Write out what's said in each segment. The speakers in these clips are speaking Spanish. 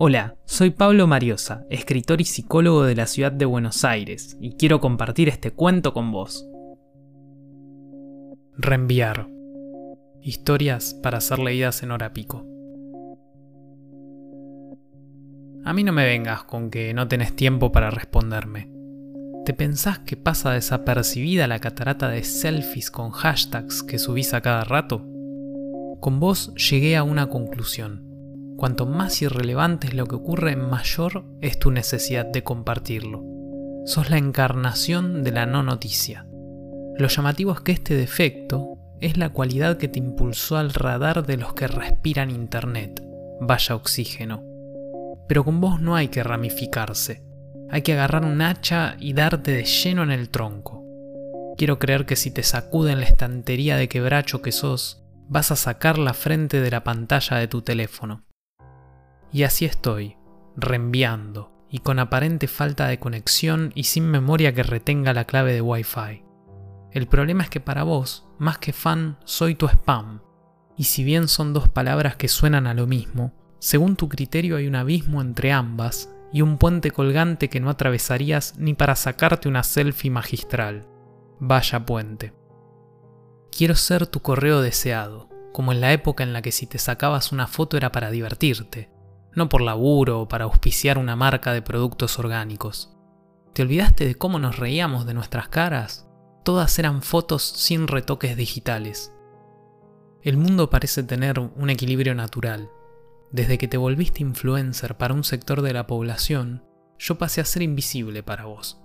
Hola, soy Pablo Mariosa, escritor y psicólogo de la ciudad de Buenos Aires, y quiero compartir este cuento con vos. Reenviar. Historias para ser leídas en hora pico. A mí no me vengas con que no tenés tiempo para responderme. ¿Te pensás que pasa desapercibida la catarata de selfies con hashtags que subís a cada rato? Con vos llegué a una conclusión. Cuanto más irrelevante es lo que ocurre, mayor es tu necesidad de compartirlo. Sos la encarnación de la no noticia. Lo llamativo es que este defecto es la cualidad que te impulsó al radar de los que respiran Internet. Vaya oxígeno. Pero con vos no hay que ramificarse. Hay que agarrar un hacha y darte de lleno en el tronco. Quiero creer que si te sacuden la estantería de quebracho que sos, vas a sacar la frente de la pantalla de tu teléfono. Y así estoy, reenviando, y con aparente falta de conexión y sin memoria que retenga la clave de Wi-Fi. El problema es que para vos, más que fan, soy tu spam. Y si bien son dos palabras que suenan a lo mismo, según tu criterio hay un abismo entre ambas y un puente colgante que no atravesarías ni para sacarte una selfie magistral. Vaya puente. Quiero ser tu correo deseado, como en la época en la que si te sacabas una foto era para divertirte, no por laburo o para auspiciar una marca de productos orgánicos. ¿Te olvidaste de cómo nos reíamos de nuestras caras? Todas eran fotos sin retoques digitales. El mundo parece tener un equilibrio natural. Desde que te volviste influencer para un sector de la población, yo pasé a ser invisible para vos,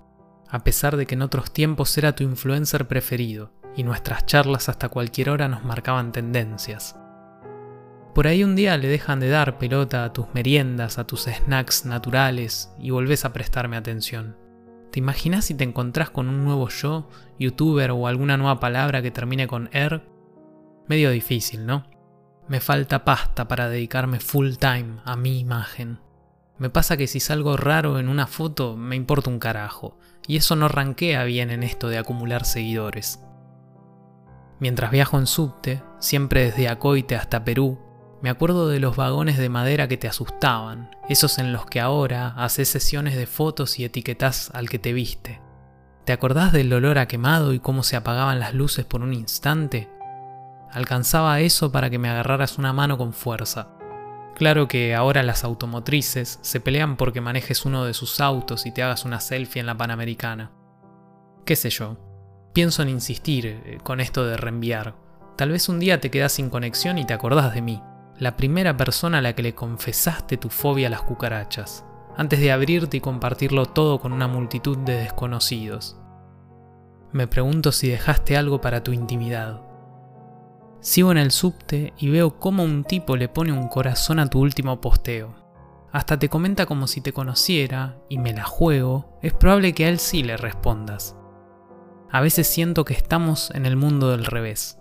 a pesar de que en otros tiempos era tu influencer preferido y nuestras charlas hasta cualquier hora nos marcaban tendencias. Por ahí un día le dejan de dar pelota a tus meriendas, a tus snacks naturales y volvés a prestarme atención. ¿Te imaginas si te encontrás con un nuevo yo, youtuber o alguna nueva palabra que termine con er? Medio difícil, ¿no? Me falta pasta para dedicarme full time a mi imagen. Me pasa que si salgo raro en una foto me importa un carajo, y eso no ranquea bien en esto de acumular seguidores. Mientras viajo en subte, siempre desde Acoite hasta Perú, me acuerdo de los vagones de madera que te asustaban, esos en los que ahora haces sesiones de fotos y etiquetas al que te viste. ¿Te acordás del olor a quemado y cómo se apagaban las luces por un instante? Alcanzaba eso para que me agarraras una mano con fuerza. Claro que ahora las automotrices se pelean porque manejes uno de sus autos y te hagas una selfie en la Panamericana. ¿Qué sé yo? Pienso en insistir eh, con esto de reenviar. Tal vez un día te quedas sin conexión y te acordás de mí, la primera persona a la que le confesaste tu fobia a las cucarachas, antes de abrirte y compartirlo todo con una multitud de desconocidos. Me pregunto si dejaste algo para tu intimidad. Sigo en el subte y veo cómo un tipo le pone un corazón a tu último posteo. Hasta te comenta como si te conociera y me la juego, es probable que a él sí le respondas. A veces siento que estamos en el mundo del revés.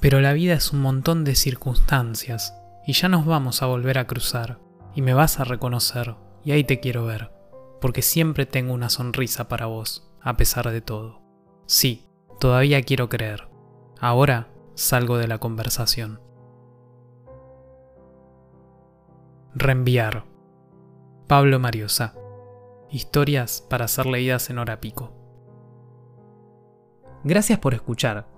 Pero la vida es un montón de circunstancias y ya nos vamos a volver a cruzar y me vas a reconocer y ahí te quiero ver, porque siempre tengo una sonrisa para vos, a pesar de todo. Sí, todavía quiero creer. Ahora salgo de la conversación. Reenviar. Pablo Mariosa. Historias para ser leídas en hora pico. Gracias por escuchar.